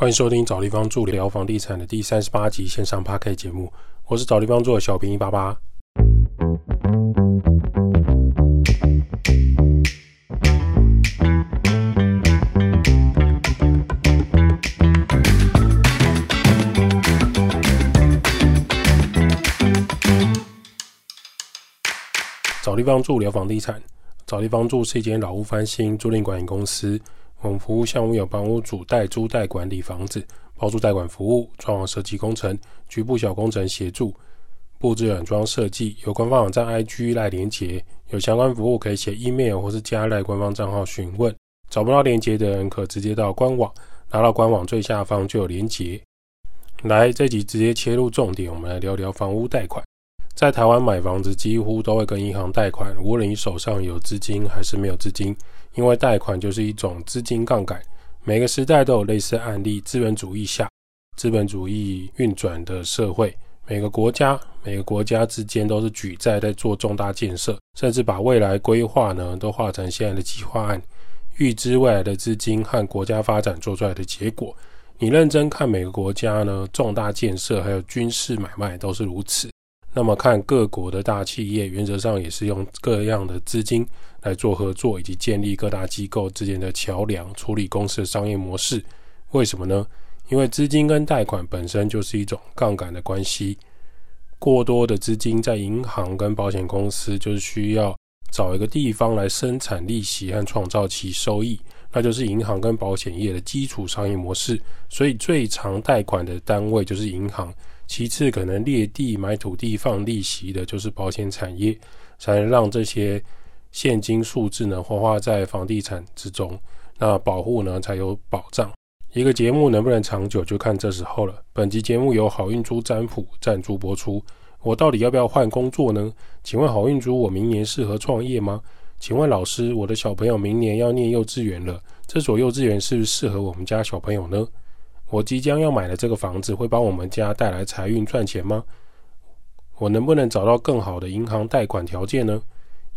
欢迎收听找地方住聊房地产的第三十八集线上 p a K 节目，我是找地方住的小平一八八。找地方住聊房地产，找地方住是一间老屋翻新租赁管理公司。我们服务项目有房屋主代租代管理房子、包租代管服务、装潢设计工程、局部小工程协助、布置软装设计。有官方网站 IG 来连接，有相关服务可以写 email 或是加来官方账号询问。找不到连接的人，可直接到官网，拿到官网最下方就有连接。来，这集直接切入重点，我们来聊聊房屋贷款。在台湾买房子几乎都会跟银行贷款，无论你手上有资金还是没有资金。因为贷款就是一种资金杠杆，每个时代都有类似案例。资本主义下，资本主义运转的社会，每个国家每个国家之间都是举债在做重大建设，甚至把未来规划呢都画成现在的计划案，预知未来的资金和国家发展做出来的结果。你认真看每个国家呢，重大建设还有军事买卖都是如此。那么看各国的大企业，原则上也是用各样的资金来做合作，以及建立各大机构之间的桥梁，处理公司的商业模式。为什么呢？因为资金跟贷款本身就是一种杠杆的关系。过多的资金在银行跟保险公司，就是需要找一个地方来生产利息和创造其收益，那就是银行跟保险业的基础商业模式。所以最常贷款的单位就是银行。其次，可能裂地买土地放利息的，就是保险产业，才能让这些现金数字呢，花花在房地产之中，那保护呢才有保障。一个节目能不能长久，就看这时候了。本集节目由好运珠占卜赞助播出。我到底要不要换工作呢？请问好运珠，我明年适合创业吗？请问老师，我的小朋友明年要念幼稚园了，这所幼稚园是不是适合我们家小朋友呢？我即将要买的这个房子会帮我们家带来财运赚钱吗？我能不能找到更好的银行贷款条件呢？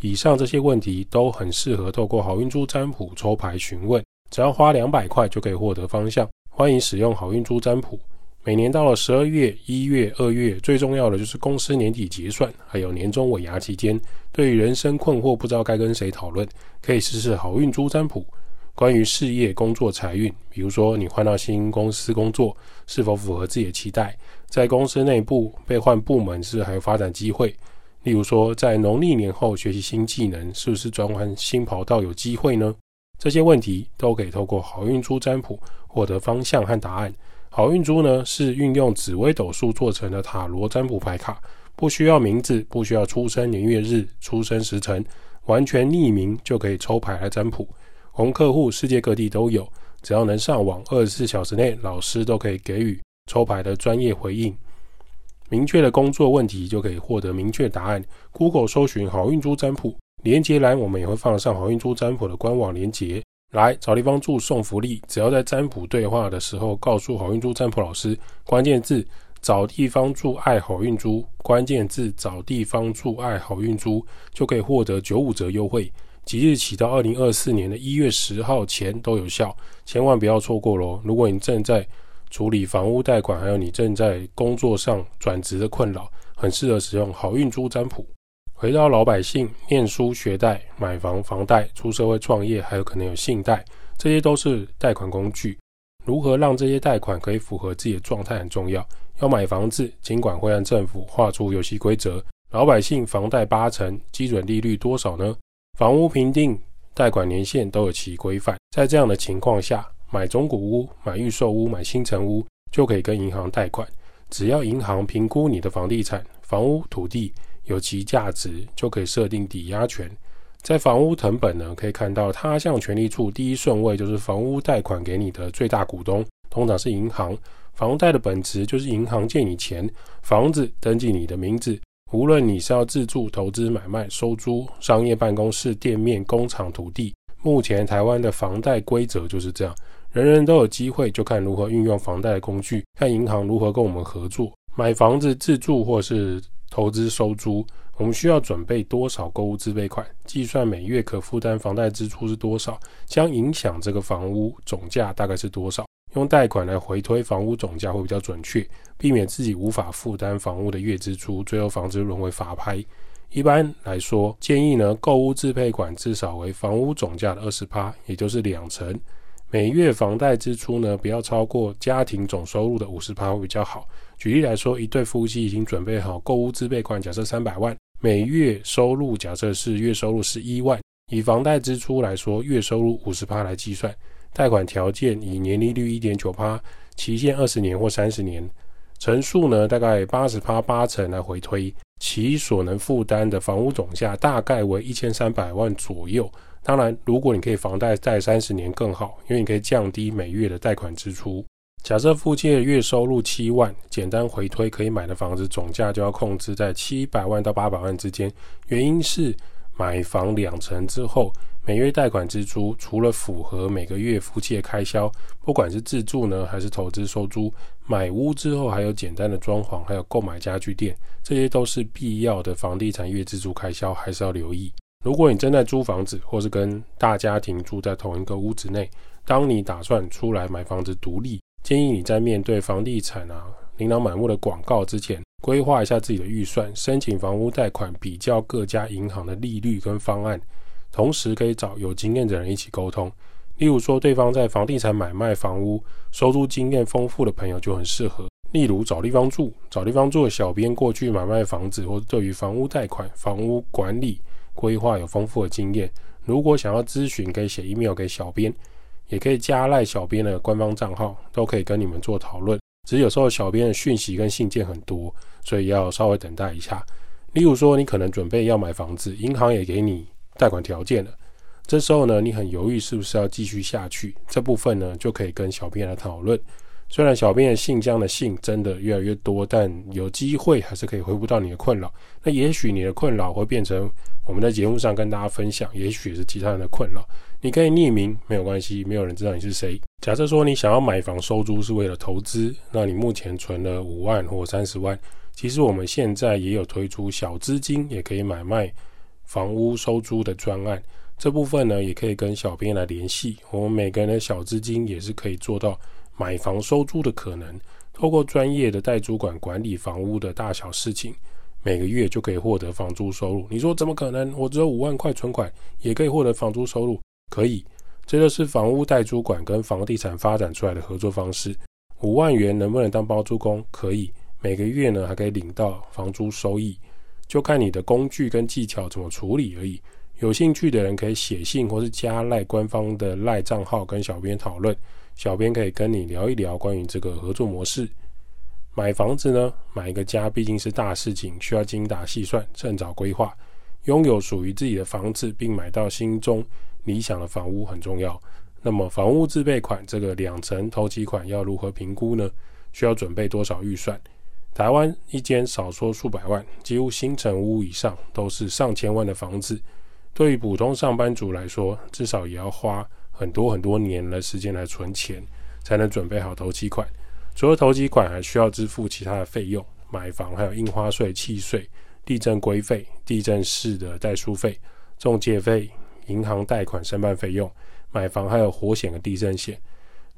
以上这些问题都很适合透过好运珠占卜抽牌询问，只要花两百块就可以获得方向。欢迎使用好运珠占卜。每年到了十二月、一月、二月，最重要的就是公司年底结算，还有年终尾牙期间，对于人生困惑不知道该跟谁讨论，可以试试好运珠占卜。关于事业、工作、财运，比如说你换到新公司工作，是否符合自己的期待？在公司内部被换部门是还有发展机会？例如说，在农历年后学习新技能，是不是转换新跑道有机会呢？这些问题都可以透过好运珠占卜获得方向和答案。好运珠呢，是运用紫微斗数做成的塔罗占卜牌卡，不需要名字，不需要出生年月日、出生时辰，完全匿名就可以抽牌来占卜。我们客户世界各地都有，只要能上网，二十四小时内老师都可以给予抽牌的专业回应。明确的工作问题就可以获得明确答案。Google 搜寻好运珠占卜，连接栏我们也会放上好运珠占卜的官网连接。来找地方住送福利，只要在占卜对话的时候告诉好运珠占卜老师关键字找地方住爱好运珠，关键字找地方住爱好运珠，就可以获得九五折优惠。即日起到二零二四年的一月十号前都有效，千万不要错过喽！如果你正在处理房屋贷款，还有你正在工作上转职的困扰，很适合使用好运珠占卜。回到老百姓，念书学贷、买房房贷、出社会创业，还有可能有信贷，这些都是贷款工具。如何让这些贷款可以符合自己的状态很重要。要买房子，尽管会按政府画出游戏规则，老百姓房贷八成，基准利率多少呢？房屋评定、贷款年限都有其规范，在这样的情况下，买中古屋、买预售屋、买新城屋就可以跟银行贷款。只要银行评估你的房地产、房屋、土地有其价值，就可以设定抵押权。在房屋成本呢，可以看到他项权利处第一顺位就是房屋贷款给你的最大股东，通常是银行。房贷的本质就是银行借你钱，房子登记你的名字。无论你是要自住、投资、买卖、收租、商业办公室、店面、工厂、土地，目前台湾的房贷规则就是这样，人人都有机会，就看如何运用房贷的工具，看银行如何跟我们合作。买房子自住或是投资收租，我们需要准备多少购物自备款？计算每月可负担房贷支出是多少，将影响这个房屋总价大概是多少？用贷款来回推房屋总价会比较准确，避免自己无法负担房屋的月支出，最后房子沦为法拍。一般来说，建议呢，购屋自备款至少为房屋总价的二十趴，也就是两成。每月房贷支出呢，不要超过家庭总收入的五十趴会比较好。举例来说，一对夫妻已经准备好购屋自备款，假设三百万，每月收入假设是月收入十一万，以房贷支出来说，月收入五十趴来计算，贷款条件以年利率一点九趴，期限二十年或三十年，成数呢大概八十趴八成来回推。其所能负担的房屋总价大概为一千三百万左右。当然，如果你可以房贷贷三十年更好，因为你可以降低每月的贷款支出。假设夫妻的月收入七万，简单回推可以买的房子总价就要控制在七百万到八百万之间。原因是买房两成之后。每月贷款支出除了符合每个月夫妻的开销，不管是自住呢还是投资收租，买屋之后还有简单的装潢，还有购买家具店，这些都是必要的房地产月自住开销，还是要留意。如果你正在租房子，或是跟大家庭住在同一个屋子内，当你打算出来买房子独立，建议你在面对房地产啊琳琅满目的广告之前，规划一下自己的预算，申请房屋贷款，比较各家银行的利率跟方案。同时可以找有经验的人一起沟通，例如说对方在房地产买卖房屋收租经验丰富的朋友就很适合。例如找地方住，找地方住的小编过去买卖房子或者对于房屋贷款、房屋管理规划有丰富的经验。如果想要咨询，可以写 email 给小编，也可以加赖小编的官方账号，都可以跟你们做讨论。只是有时候小编的讯息跟信件很多，所以要稍微等待一下。例如说你可能准备要买房子，银行也给你。贷款条件了，这时候呢，你很犹豫是不是要继续下去？这部分呢，就可以跟小编来讨论。虽然小编的信箱的信真的越来越多，但有机会还是可以回复到你的困扰。那也许你的困扰会变成我们在节目上跟大家分享，也许是其他人的困扰。你可以匿名，没有关系，没有人知道你是谁。假设说你想要买房收租是为了投资，那你目前存了五万或三十万，其实我们现在也有推出小资金也可以买卖。房屋收租的专案这部分呢，也可以跟小编来联系。我们每个人的小资金也是可以做到买房收租的可能。透过专业的代租管管理房屋的大小事情，每个月就可以获得房租收入。你说怎么可能？我只有五万块存款也可以获得房租收入？可以，这就是房屋代租管跟房地产发展出来的合作方式。五万元能不能当包租公？可以，每个月呢还可以领到房租收益。就看你的工具跟技巧怎么处理而已。有兴趣的人可以写信或是加赖官方的赖账号跟小编讨论，小编可以跟你聊一聊关于这个合作模式。买房子呢，买一个家毕竟是大事情，需要精打细算，趁早规划。拥有属于自己的房子，并买到心中理想的房屋很重要。那么房屋自备款这个两成投期款要如何评估呢？需要准备多少预算？台湾一间少说数百万，几乎新城屋以上都是上千万的房子。对于普通上班族来说，至少也要花很多很多年的时间来存钱，才能准备好头期款。除了头期款，还需要支付其他的费用，买房还有印花税、契税、地震规费、地震式的代书费、中介费、银行贷款申办费用，买房还有火险和地震险。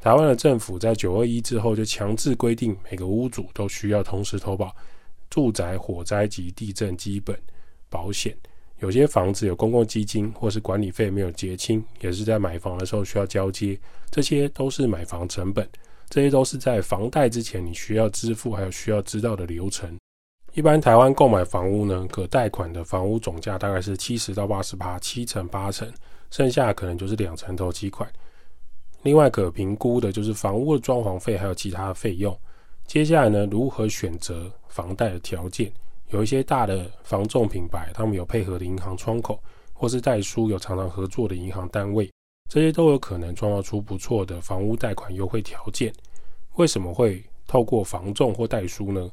台湾的政府在九二一之后就强制规定，每个屋主都需要同时投保住宅火灾及地震基本保险。有些房子有公共基金或是管理费没有结清，也是在买房的时候需要交接，这些都是买房成本。这些都是在房贷之前你需要支付还有需要知道的流程。一般台湾购买房屋呢，可贷款的房屋总价大概是七十到八十八，七成八成，剩下可能就是两成头期款。另外可评估的就是房屋的装潢费，还有其他的费用。接下来呢，如何选择房贷的条件？有一些大的房仲品牌，他们有配合的银行窗口，或是代书有常常合作的银行单位，这些都有可能创造出不错的房屋贷款优惠条件。为什么会透过房仲或代书呢？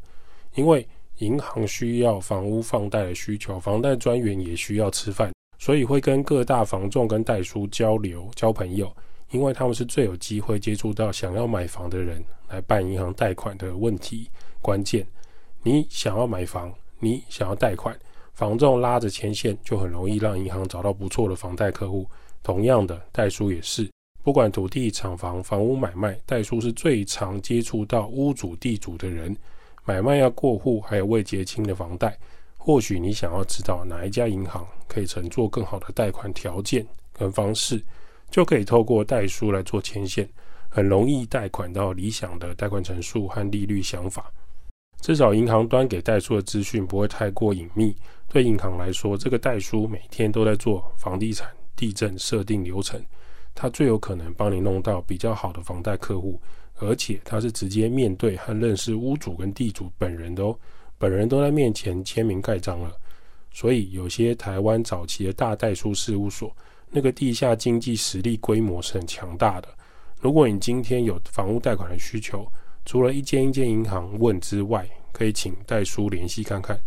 因为银行需要房屋放贷的需求，房贷专员也需要吃饭，所以会跟各大房仲跟代书交流、交朋友。因为他们是最有机会接触到想要买房的人来办银行贷款的问题关键。你想要买房，你想要贷款，房仲拉着牵线就很容易让银行找到不错的房贷客户。同样的，代书也是，不管土地、厂房、房屋买卖，代书是最常接触到屋主、地主的人。买卖要过户，还有未结清的房贷，或许你想要知道哪一家银行可以乘坐更好的贷款条件跟方式，就可以透过代书来做牵线，很容易贷款到理想的贷款成数和利率想法。至少银行端给代书的资讯不会太过隐秘。对银行来说，这个代书每天都在做房地产地震设定流程，它最有可能帮你弄到比较好的房贷客户。而且他是直接面对和认识屋主跟地主本人的哦，本人都在面前签名盖章了。所以有些台湾早期的大代书事务所，那个地下经济实力规模是很强大的。如果你今天有房屋贷款的需求，除了一间一间银行问之外，可以请代书联系看看。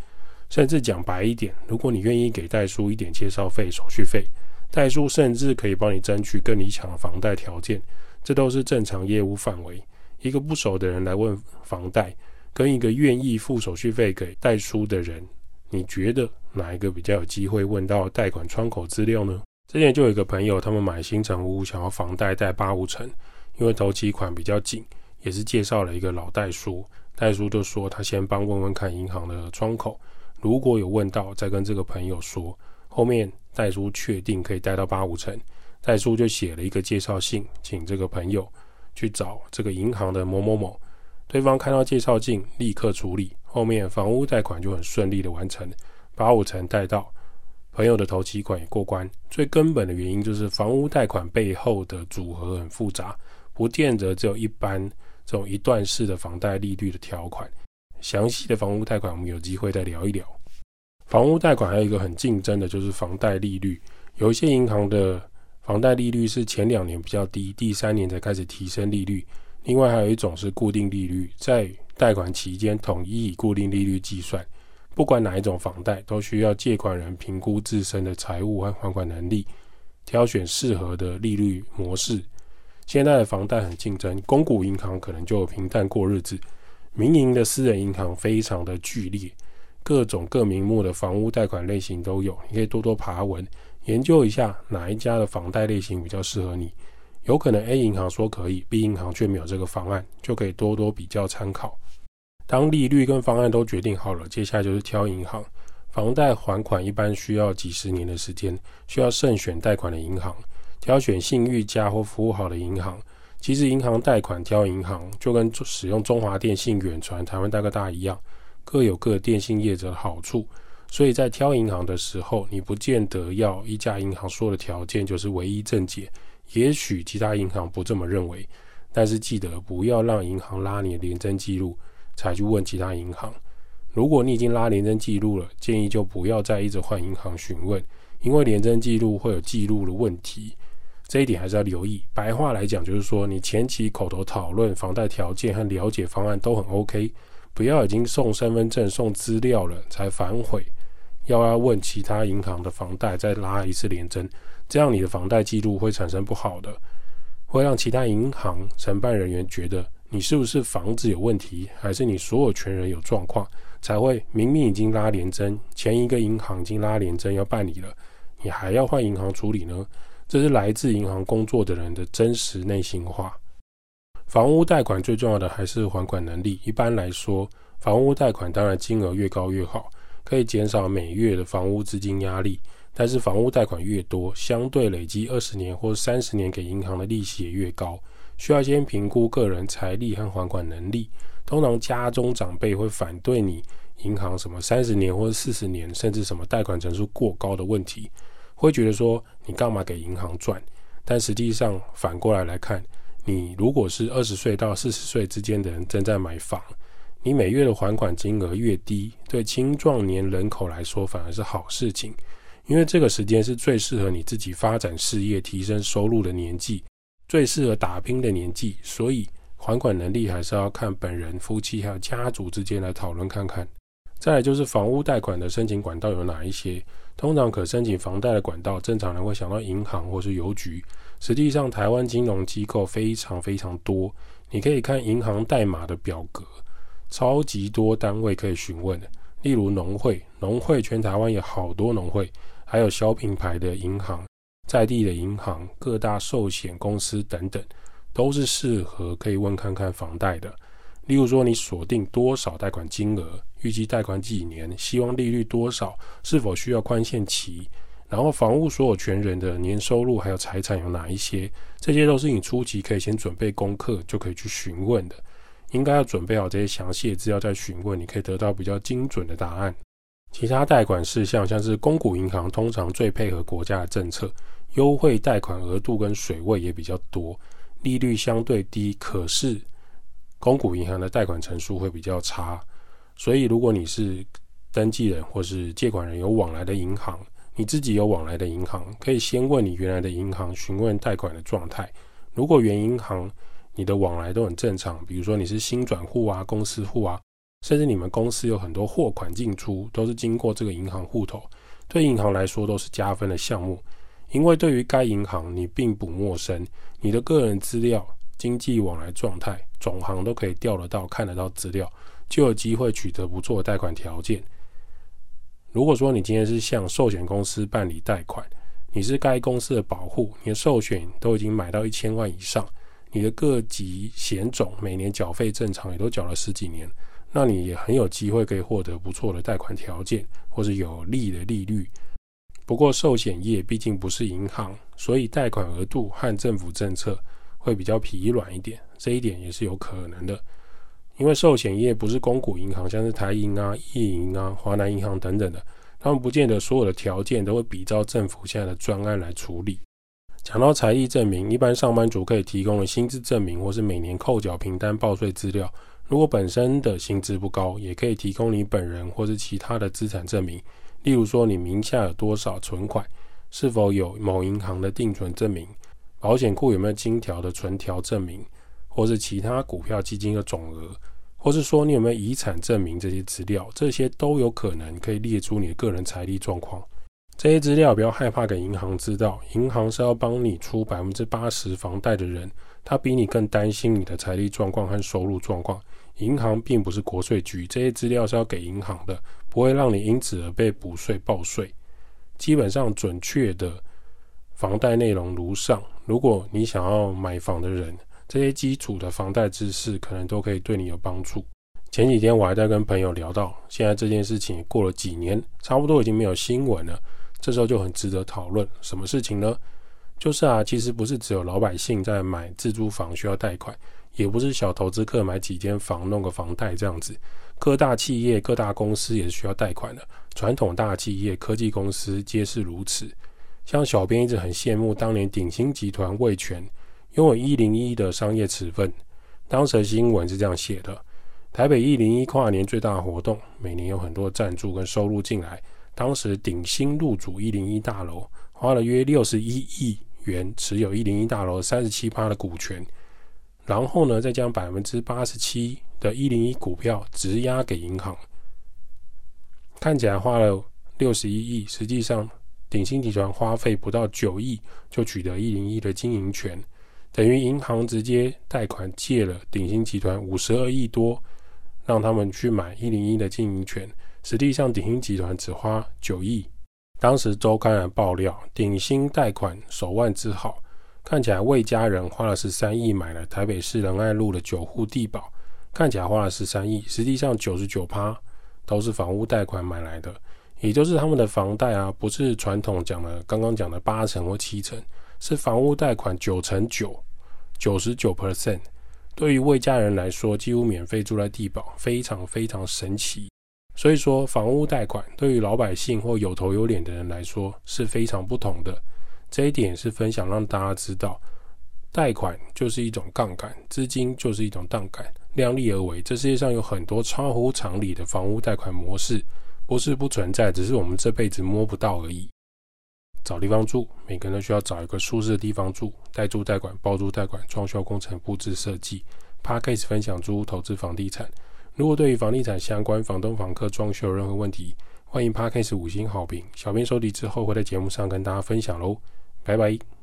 甚至讲白一点，如果你愿意给代书一点介绍费、手续费，代书甚至可以帮你争取更理想的房贷条件。这都是正常业务范围。一个不熟的人来问房贷，跟一个愿意付手续费给代书的人，你觉得哪一个比较有机会问到贷款窗口资料呢？之前就有一个朋友，他们买新城屋，想要房贷贷八五成，因为头期款比较紧，也是介绍了一个老代书，代书就说他先帮问问看银行的窗口，如果有问到，再跟这个朋友说，后面代书确定可以贷到八五成。代书就写了一个介绍信，请这个朋友去找这个银行的某某某。对方看到介绍信，立刻处理，后面房屋贷款就很顺利的完成，八五成贷到，朋友的头期款也过关。最根本的原因就是房屋贷款背后的组合很复杂，不见得只有一般这种一段式的房贷利率的条款。详细的房屋贷款我们有机会再聊一聊。房屋贷款还有一个很竞争的就是房贷利率，有一些银行的。房贷利率是前两年比较低，第三年才开始提升利率。另外还有一种是固定利率，在贷款期间统一以固定利率计算。不管哪一种房贷，都需要借款人评估自身的财务和还款能力，挑选适合的利率模式。现在的房贷很竞争，公股银行可能就平淡过日子，民营的私人银行非常的剧烈，各种各名目的房屋贷款类型都有，你可以多多爬文。研究一下哪一家的房贷类型比较适合你，有可能 A 银行说可以，B 银行却没有这个方案，就可以多多比较参考。当利率跟方案都决定好了，接下来就是挑银行。房贷还款一般需要几十年的时间，需要慎选贷款的银行，挑选信誉佳或服务好的银行。其实银行贷款挑银行，就跟使用中华电信、远传、台湾大哥大一样，各有各电信业者的好处。所以在挑银行的时候，你不见得要一家银行说的条件就是唯一正解，也许其他银行不这么认为。但是记得不要让银行拉你的廉征记录才去问其他银行。如果你已经拉廉征记录了，建议就不要再一直换银行询问，因为廉征记录会有记录的问题，这一点还是要留意。白话来讲就是说，你前期口头讨论房贷条件和了解方案都很 OK，不要已经送身份证、送资料了才反悔。要要问其他银行的房贷，再拉一次连征，这样你的房贷记录会产生不好的，会让其他银行承办人员觉得你是不是房子有问题，还是你所有权人有状况，才会明明已经拉连征，前一个银行已经拉连征要办理了，你还要换银行处理呢？这是来自银行工作的人的真实内心话。房屋贷款最重要的还是还款能力。一般来说，房屋贷款当然金额越高越好。可以减少每月的房屋资金压力，但是房屋贷款越多，相对累积二十年或三十年给银行的利息也越高，需要先评估个人财力和还款能力。通常家中长辈会反对你银行什么三十年或者四十年，甚至什么贷款成数过高的问题，会觉得说你干嘛给银行赚？但实际上反过来来看，你如果是二十岁到四十岁之间的人正在买房。你每月的还款金额越低，对青壮年人口来说反而是好事情，因为这个时间是最适合你自己发展事业、提升收入的年纪，最适合打拼的年纪。所以还款能力还是要看本人、夫妻还有家族之间来讨论看看。再来就是房屋贷款的申请管道有哪一些？通常可申请房贷的管道，正常人会想到银行或是邮局，实际上台湾金融机构非常非常多，你可以看银行代码的表格。超级多单位可以询问，例如农会，农会全台湾有好多农会，还有小品牌的银行，在地的银行、各大寿险公司等等，都是适合可以问看看房贷的。例如说，你锁定多少贷款金额，预计贷款几年，希望利率多少，是否需要宽限期，然后房屋所有权人的年收入还有财产有哪一些，这些都是你初期可以先准备功课就可以去询问的。应该要准备好这些详细的资料再询问，你可以得到比较精准的答案。其他贷款事项，像是公股银行，通常最配合国家的政策，优惠贷款额度跟水位也比较多，利率相对低。可是公股银行的贷款成数会比较差，所以如果你是登记人或是借款人有往来的银行，你自己有往来的银行，可以先问你原来的银行询问贷款的状态。如果原银行你的往来都很正常，比如说你是新转户啊、公司户啊，甚至你们公司有很多货款进出，都是经过这个银行户头，对银行来说都是加分的项目。因为对于该银行你并不陌生，你的个人资料、经济往来状态、总行都可以调得到、看得到资料，就有机会取得不错的贷款条件。如果说你今天是向寿险公司办理贷款，你是该公司的保护，你的寿险都已经买到一千万以上。你的各级险种每年缴费正常，也都缴了十几年，那你也很有机会可以获得不错的贷款条件，或是有利的利率。不过寿险业毕竟不是银行，所以贷款额度和政府政策会比较疲软一点，这一点也是有可能的。因为寿险业不是公股银行，像是台银啊、易银啊、华南银行等等的，他们不见得所有的条件都会比照政府现在的专案来处理。讲到财力证明，一般上班族可以提供的薪资证明，或是每年扣缴凭单报税资料。如果本身的薪资不高，也可以提供你本人或是其他的资产证明，例如说你名下有多少存款，是否有某银行的定存证明，保险库有没有金条的存条证明，或是其他股票基金的总额，或是说你有没有遗产证明这些资料，这些都有可能可以列出你的个人财力状况。这些资料不要害怕给银行知道，银行是要帮你出百分之八十房贷的人，他比你更担心你的财力状况和收入状况。银行并不是国税局，这些资料是要给银行的，不会让你因此而被补税报税。基本上准确的房贷内容如上。如果你想要买房的人，这些基础的房贷知识可能都可以对你有帮助。前几天我还在跟朋友聊到，现在这件事情过了几年，差不多已经没有新闻了。这时候就很值得讨论，什么事情呢？就是啊，其实不是只有老百姓在买自住房需要贷款，也不是小投资客买几间房弄个房贷这样子，各大企业、各大公司也是需要贷款的。传统大企业、科技公司皆是如此。像小编一直很羡慕当年鼎新集团味全拥有一零一的商业持份，当时的新闻是这样写的：台北一零一跨年最大活动，每年有很多赞助跟收入进来。当时鼎新入主一零一大楼，花了约六十一亿元持有一零一大楼三十七趴的股权，然后呢，再将百分之八十七的一零一股票质押给银行。看起来花了六十一亿，实际上鼎新集团花费不到九亿就取得一零一的经营权，等于银行直接贷款借了鼎新集团五十二亿多，让他们去买一零一的经营权。实际上，鼎新集团只花九亿。当时周刊还爆料，鼎新贷款手腕之好，看起来魏家人花了十三亿买了台北市仁爱路的九户地堡，看起来花了十三亿，实际上九十九趴都是房屋贷款买来的，也就是他们的房贷啊，不是传统讲的刚刚讲的八成或七成，是房屋贷款九成九，九十九 percent。对于魏家人来说，几乎免费住在地堡，非常非常神奇。所以说，房屋贷款对于老百姓或有头有脸的人来说是非常不同的。这一点是分享让大家知道，贷款就是一种杠杆，资金就是一种杠杆，量力而为。这世界上有很多超乎常理的房屋贷款模式，不是不存在，只是我们这辈子摸不到而已。找地方住，每个人都需要找一个舒适的地方住。代租贷款、包租贷款、装修工程、布置设计、p a c k a s e 分享租屋、投资房地产。如果对于房地产相关、房东、房客装修有任何问题，欢迎 Parkes 五星好评。小编收集之后会在节目上跟大家分享喽，バイバイ。